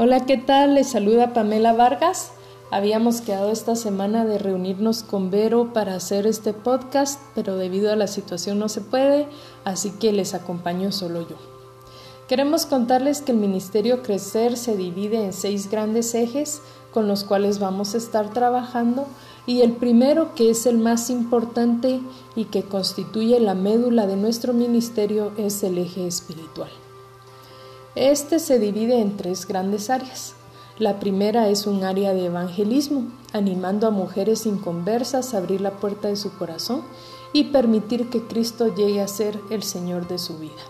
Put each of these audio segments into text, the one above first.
Hola, ¿qué tal? Les saluda Pamela Vargas. Habíamos quedado esta semana de reunirnos con Vero para hacer este podcast, pero debido a la situación no se puede, así que les acompaño solo yo. Queremos contarles que el Ministerio Crecer se divide en seis grandes ejes con los cuales vamos a estar trabajando y el primero, que es el más importante y que constituye la médula de nuestro ministerio, es el eje espiritual. Este se divide en tres grandes áreas. La primera es un área de evangelismo, animando a mujeres inconversas a abrir la puerta de su corazón y permitir que Cristo llegue a ser el Señor de su vida.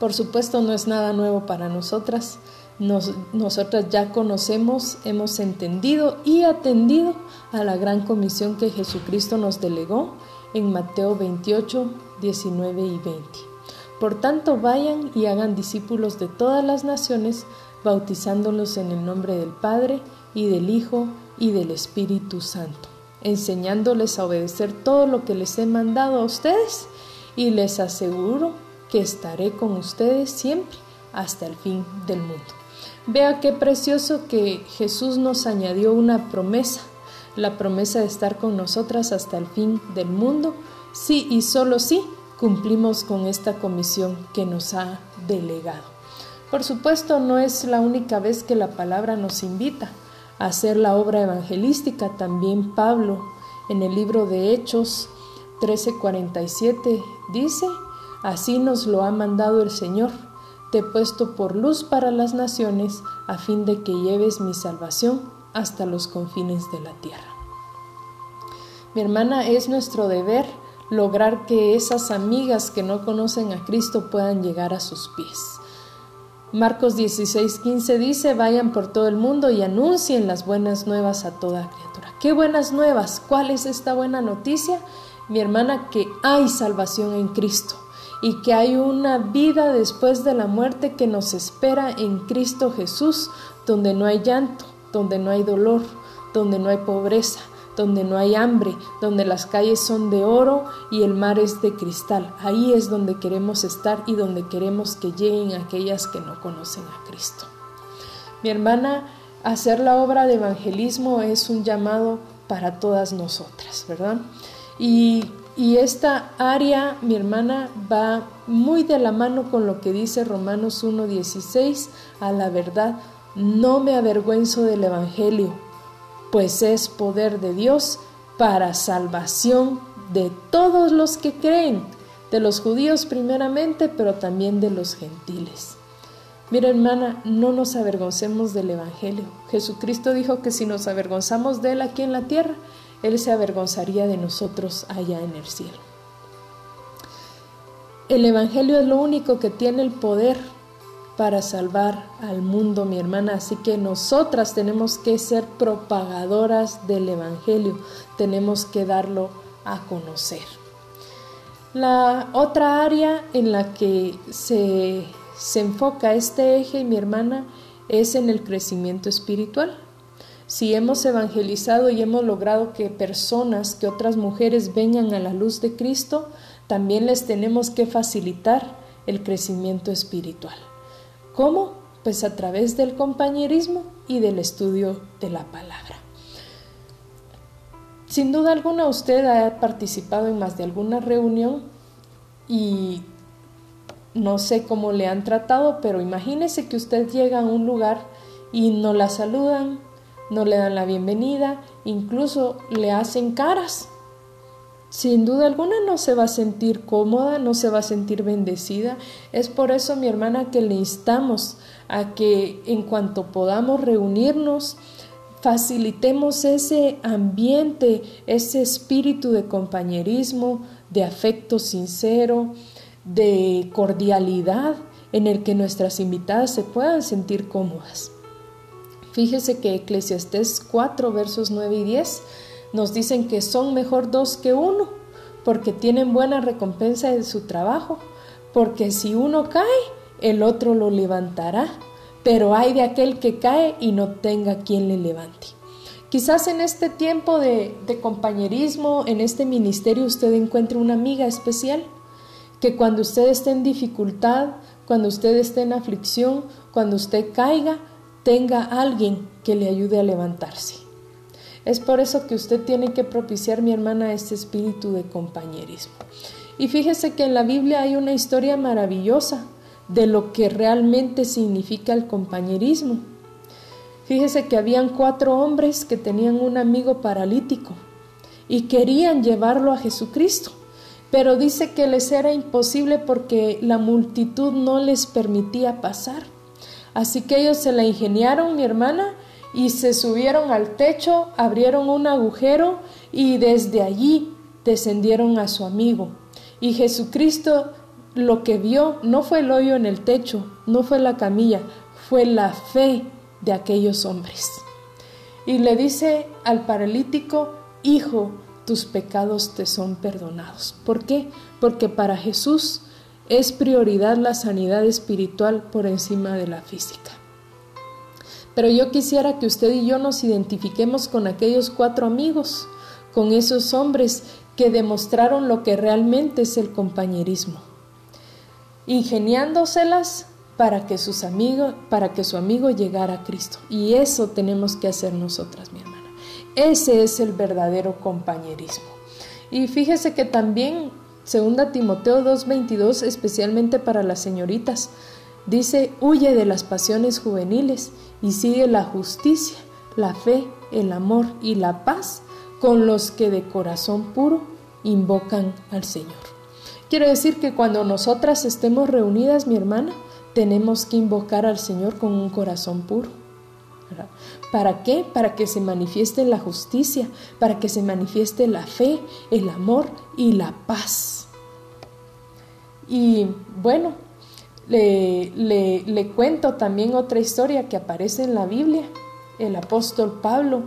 Por supuesto no es nada nuevo para nosotras. nosotras ya conocemos, hemos entendido y atendido a la gran comisión que Jesucristo nos delegó en Mateo 28, 19 y 20. Por tanto, vayan y hagan discípulos de todas las naciones, bautizándolos en el nombre del Padre y del Hijo y del Espíritu Santo, enseñándoles a obedecer todo lo que les he mandado a ustedes y les aseguro que estaré con ustedes siempre hasta el fin del mundo. Vea qué precioso que Jesús nos añadió una promesa, la promesa de estar con nosotras hasta el fin del mundo, sí y solo sí cumplimos con esta comisión que nos ha delegado. Por supuesto, no es la única vez que la palabra nos invita a hacer la obra evangelística. También Pablo, en el libro de Hechos 13:47, dice, Así nos lo ha mandado el Señor, te he puesto por luz para las naciones, a fin de que lleves mi salvación hasta los confines de la tierra. Mi hermana, es nuestro deber lograr que esas amigas que no conocen a Cristo puedan llegar a sus pies. Marcos 16:15 dice, vayan por todo el mundo y anuncien las buenas nuevas a toda criatura. ¿Qué buenas nuevas? ¿Cuál es esta buena noticia? Mi hermana, que hay salvación en Cristo y que hay una vida después de la muerte que nos espera en Cristo Jesús, donde no hay llanto, donde no hay dolor, donde no hay pobreza, donde no hay hambre, donde las calles son de oro y el mar es de cristal. Ahí es donde queremos estar y donde queremos que lleguen aquellas que no conocen a Cristo. Mi hermana, hacer la obra de evangelismo es un llamado para todas nosotras, ¿verdad? Y, y esta área, mi hermana, va muy de la mano con lo que dice Romanos 1.16, a la verdad, no me avergüenzo del Evangelio pues es poder de Dios para salvación de todos los que creen, de los judíos primeramente, pero también de los gentiles. Mira hermana, no nos avergoncemos del Evangelio. Jesucristo dijo que si nos avergonzamos de Él aquí en la tierra, Él se avergonzaría de nosotros allá en el cielo. El Evangelio es lo único que tiene el poder para salvar al mundo, mi hermana. Así que nosotras tenemos que ser propagadoras del Evangelio, tenemos que darlo a conocer. La otra área en la que se, se enfoca este eje, mi hermana, es en el crecimiento espiritual. Si hemos evangelizado y hemos logrado que personas, que otras mujeres vengan a la luz de Cristo, también les tenemos que facilitar el crecimiento espiritual. ¿Cómo? Pues a través del compañerismo y del estudio de la palabra. Sin duda alguna usted ha participado en más de alguna reunión y no sé cómo le han tratado, pero imagínese que usted llega a un lugar y no la saludan, no le dan la bienvenida, incluso le hacen caras sin duda alguna no se va a sentir cómoda, no se va a sentir bendecida. Es por eso, mi hermana, que le instamos a que en cuanto podamos reunirnos, facilitemos ese ambiente, ese espíritu de compañerismo, de afecto sincero, de cordialidad en el que nuestras invitadas se puedan sentir cómodas. Fíjese que Eclesiastés 4 versos 9 y 10 nos dicen que son mejor dos que uno, porque tienen buena recompensa de su trabajo, porque si uno cae, el otro lo levantará, pero hay de aquel que cae y no tenga quien le levante. Quizás en este tiempo de, de compañerismo, en este ministerio, usted encuentre una amiga especial que cuando usted esté en dificultad cuando usted esté en aflicción, cuando usted caiga, tenga alguien que le ayude a levantarse. Es por eso que usted tiene que propiciar, mi hermana, este espíritu de compañerismo. Y fíjese que en la Biblia hay una historia maravillosa de lo que realmente significa el compañerismo. Fíjese que habían cuatro hombres que tenían un amigo paralítico y querían llevarlo a Jesucristo, pero dice que les era imposible porque la multitud no les permitía pasar. Así que ellos se la ingeniaron, mi hermana, y se subieron al techo, abrieron un agujero y desde allí descendieron a su amigo. Y Jesucristo lo que vio no fue el hoyo en el techo, no fue la camilla, fue la fe de aquellos hombres. Y le dice al paralítico, Hijo, tus pecados te son perdonados. ¿Por qué? Porque para Jesús es prioridad la sanidad espiritual por encima de la física. Pero yo quisiera que usted y yo nos identifiquemos con aquellos cuatro amigos, con esos hombres que demostraron lo que realmente es el compañerismo, ingeniándoselas para que sus amigos, para que su amigo llegara a Cristo. Y eso tenemos que hacer nosotras, mi hermana. Ese es el verdadero compañerismo. Y fíjese que también 2 Timoteo 2:22, especialmente para las señoritas, dice, huye de las pasiones juveniles y sigue la justicia, la fe, el amor y la paz con los que de corazón puro invocan al Señor. Quiero decir que cuando nosotras estemos reunidas, mi hermana, tenemos que invocar al Señor con un corazón puro. ¿Para qué? Para que se manifieste la justicia, para que se manifieste la fe, el amor y la paz. Y bueno, le, le, cuento también otra historia que aparece en la Biblia, el apóstol Pablo.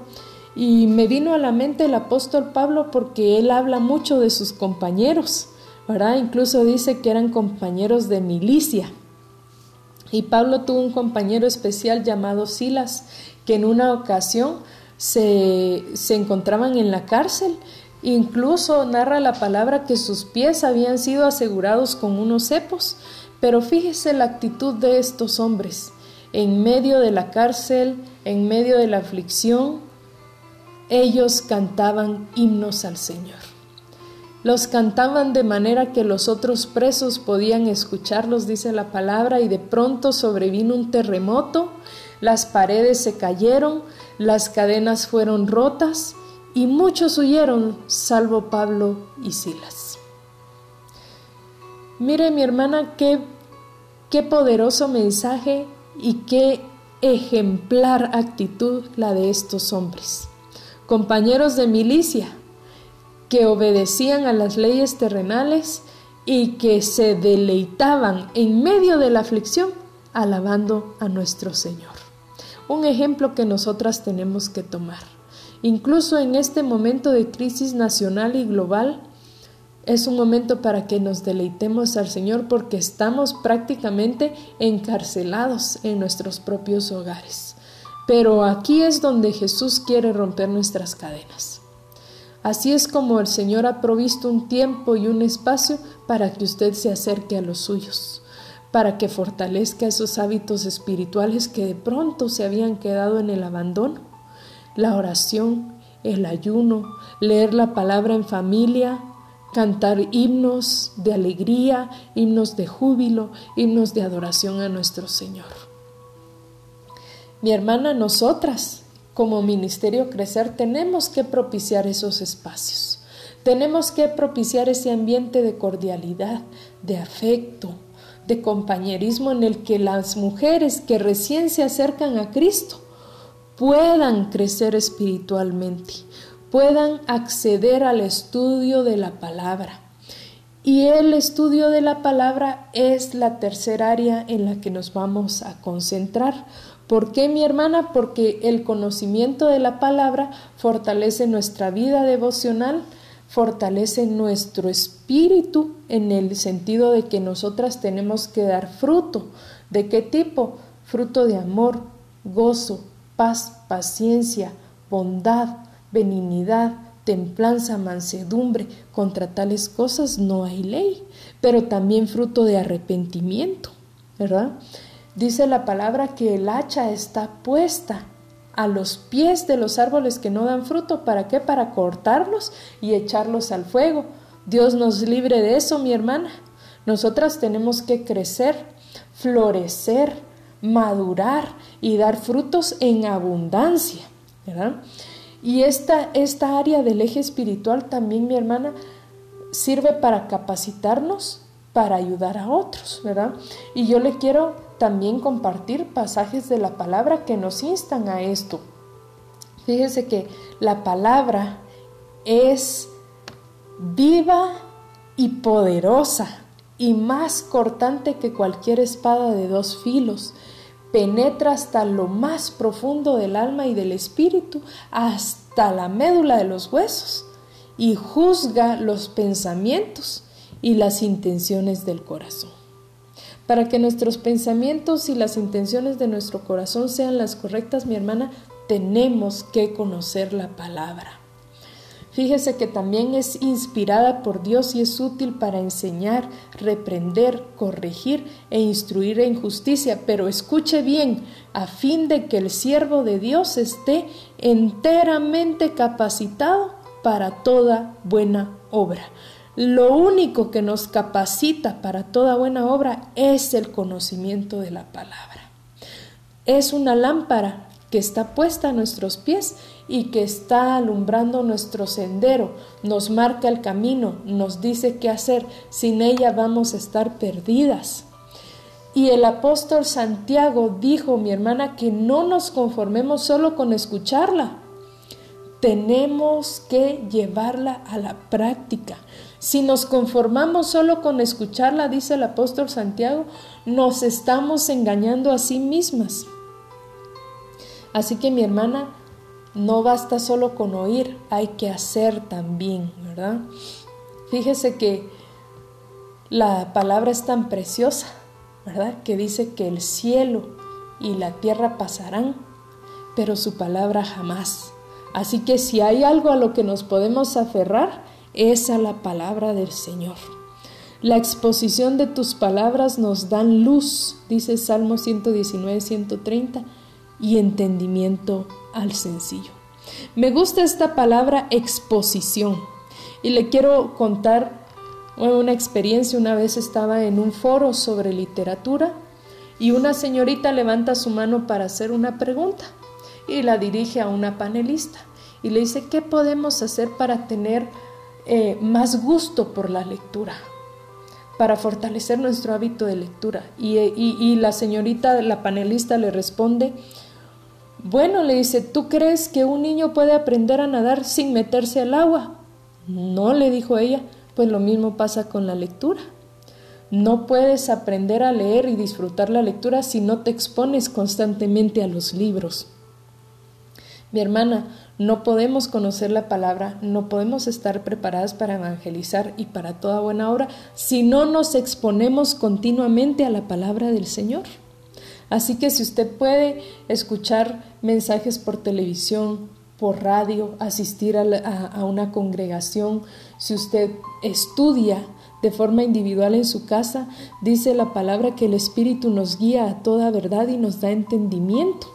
Y me vino a la mente el apóstol Pablo porque él habla mucho de sus compañeros, ¿verdad? Incluso dice que eran compañeros de milicia. Y Pablo tuvo un compañero especial llamado Silas, que en una ocasión se, se encontraban en la cárcel. Incluso narra la palabra que sus pies habían sido asegurados con unos cepos pero fíjese la actitud de estos hombres. En medio de la cárcel, en medio de la aflicción, ellos cantaban himnos al Señor. Los cantaban de manera que los otros presos podían escucharlos, dice la palabra, y de pronto sobrevino un terremoto, las paredes se cayeron, las cadenas fueron rotas, y muchos huyeron, salvo Pablo y Silas. Mire mi hermana qué, qué poderoso mensaje y qué ejemplar actitud la de estos hombres, compañeros de milicia, que obedecían a las leyes terrenales y que se deleitaban en medio de la aflicción alabando a nuestro Señor. Un ejemplo que nosotras tenemos que tomar. Incluso en este momento de crisis nacional y global, es un momento para que nos deleitemos al Señor porque estamos prácticamente encarcelados en nuestros propios hogares. Pero aquí es donde Jesús quiere romper nuestras cadenas. Así es como el Señor ha provisto un tiempo y un espacio para que usted se acerque a los suyos, para que fortalezca esos hábitos espirituales que de pronto se habían quedado en el abandono. La oración, el ayuno, leer la palabra en familia, cantar himnos de alegría, himnos de júbilo, himnos de adoración a nuestro Señor. Mi hermana, nosotras, como Ministerio Crecer, tenemos que propiciar esos espacios. Tenemos que propiciar ese ambiente de cordialidad, de afecto, de compañerismo en el que las mujeres que recién se acercan a Cristo puedan crecer espiritualmente, puedan acceder al estudio de la palabra. Y el estudio de la palabra es la tercera área en la que nos vamos a concentrar. ¿Por qué, mi hermana? Porque el conocimiento de la palabra fortalece nuestra vida devocional, fortalece nuestro espíritu en el sentido de que nosotras tenemos que dar fruto. ¿De qué tipo? Fruto de amor, gozo, paz, paciencia, bondad, benignidad, templanza, mansedumbre, contra tales cosas no hay ley, pero también fruto de arrepentimiento. ¿verdad? Dice la palabra que el hacha está puesta a los pies de los árboles que no dan fruto. ¿Para qué? Para cortarlos y echarlos al fuego. Dios nos libre de eso, mi hermana. Nosotras tenemos que crecer, florecer, madurar y dar frutos en abundancia, ¿verdad? Y esta, esta área del eje espiritual también, mi hermana, sirve para capacitarnos para ayudar a otros, ¿verdad? Y yo le quiero también compartir pasajes de la palabra que nos instan a esto. Fíjese que la palabra es viva y poderosa y más cortante que cualquier espada de dos filos. Penetra hasta lo más profundo del alma y del espíritu, hasta la médula de los huesos, y juzga los pensamientos y las intenciones del corazón. Para que nuestros pensamientos y las intenciones de nuestro corazón sean las correctas, mi hermana, tenemos que conocer la palabra. Fíjese que también es inspirada por Dios y es útil para enseñar, reprender, corregir e instruir en justicia. Pero escuche bien, a fin de que el siervo de Dios esté enteramente capacitado para toda buena obra. Lo único que nos capacita para toda buena obra es el conocimiento de la palabra. Es una lámpara que está puesta a nuestros pies y que está alumbrando nuestro sendero, nos marca el camino, nos dice qué hacer, sin ella vamos a estar perdidas. Y el apóstol Santiago dijo, mi hermana, que no nos conformemos solo con escucharla, tenemos que llevarla a la práctica. Si nos conformamos solo con escucharla, dice el apóstol Santiago, nos estamos engañando a sí mismas. Así que mi hermana, no basta solo con oír, hay que hacer también, ¿verdad? Fíjese que la palabra es tan preciosa, ¿verdad? Que dice que el cielo y la tierra pasarán, pero su palabra jamás. Así que si hay algo a lo que nos podemos aferrar, es a la palabra del Señor. La exposición de tus palabras nos dan luz, dice Salmo 119, 130, y entendimiento al sencillo. Me gusta esta palabra exposición y le quiero contar una experiencia. Una vez estaba en un foro sobre literatura y una señorita levanta su mano para hacer una pregunta y la dirige a una panelista y le dice, ¿qué podemos hacer para tener eh, más gusto por la lectura? para fortalecer nuestro hábito de lectura. Y, y, la señorita, la panelista, le responde, bueno, le dice, ¿tú crees que un niño puede aprender a nadar sin meterse al agua? No, le dijo ella, pues lo mismo pasa con la lectura. No puedes aprender a leer y disfrutar la lectura si no te expones constantemente a los libros. Mi hermana, no podemos conocer la palabra, no podemos estar preparadas para evangelizar y para toda buena obra si no nos exponemos continuamente a la palabra del Señor. Así que si usted puede escuchar mensajes por televisión, por radio, asistir a, una congregación, si usted estudia de forma individual en su casa, dice la palabra que el Espíritu nos guía a toda verdad y nos da entendimiento.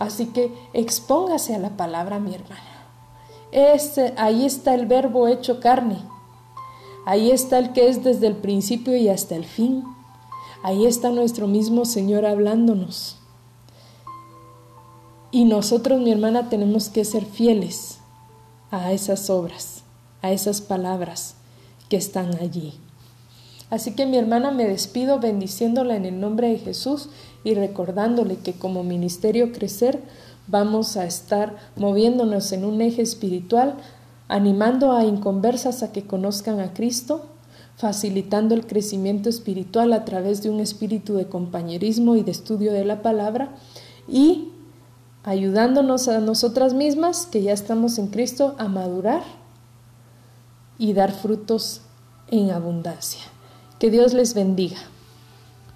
Así que expóngase a la palabra, mi hermana. Este, ahí está el verbo hecho carne. Ahí está el que es desde el principio y hasta el fin. Ahí está nuestro mismo Señor hablándonos. Y nosotros, mi hermana, tenemos que ser fieles a esas obras, a esas palabras que están allí. Así que mi hermana me despido bendiciéndola en el nombre de Jesús y recordándole que como ministerio crecer vamos a estar moviéndonos en un eje espiritual, animando a inconversas a que conozcan a Cristo, facilitando el crecimiento espiritual a través de un espíritu de compañerismo y de estudio de la palabra y ayudándonos a nosotras mismas, que ya estamos en Cristo, a madurar y dar frutos en abundancia. Que Dios les bendiga.